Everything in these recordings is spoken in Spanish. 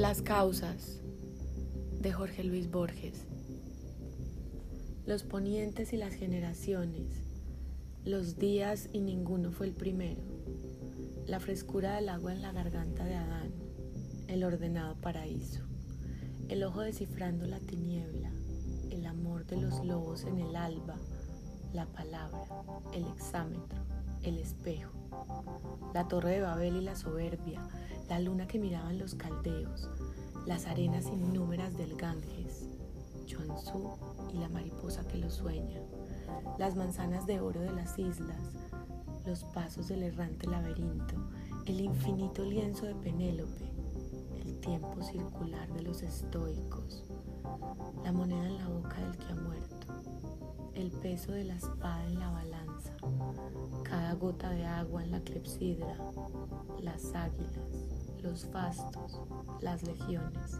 Las causas de Jorge Luis Borges. Los ponientes y las generaciones, los días y ninguno fue el primero, la frescura del agua en la garganta de Adán, el ordenado paraíso, el ojo descifrando la tiniebla, el amor de los lobos en el alba, la palabra, el exámetro, el espejo, la torre de Babel y la soberbia, la luna que miraban los caldeos, las arenas innúmeras del Ganges, Chuanzú y la mariposa que lo sueña, las manzanas de oro de las islas, los pasos del errante laberinto, el infinito lienzo de Penélope, el tiempo circular de los estoicos, la moneda en la boca del que ha muerto, el peso de la espada en la balanza, cada gota de agua en la clepsidra, las águilas, los fastos, las legiones,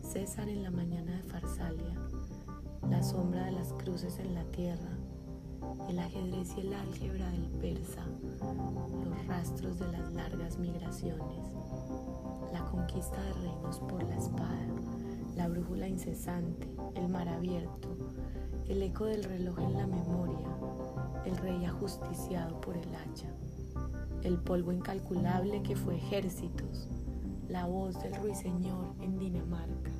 César en la mañana de Farsalia, la sombra de las cruces en la tierra, el ajedrez y el álgebra del persa, los rastros de las largas migraciones, la conquista de reinos por la espada, la brújula incesante, el mar abierto, el eco del reloj en la memoria, el rey ajusticiado por el hacha el polvo incalculable que fue ejércitos, la voz del ruiseñor en Dinamarca,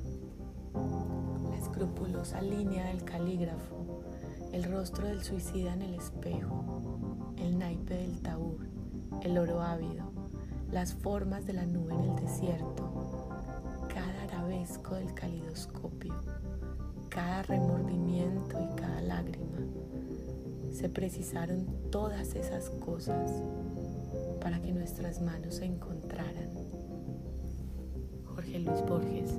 la escrupulosa línea del calígrafo, el rostro del suicida en el espejo, el naipe del taúr, el oro ávido, las formas de la nube en el desierto, cada arabesco del calidoscopio, cada remordimiento y cada lágrima. Se precisaron todas esas cosas para que nuestras manos se encontraran. Jorge Luis Borges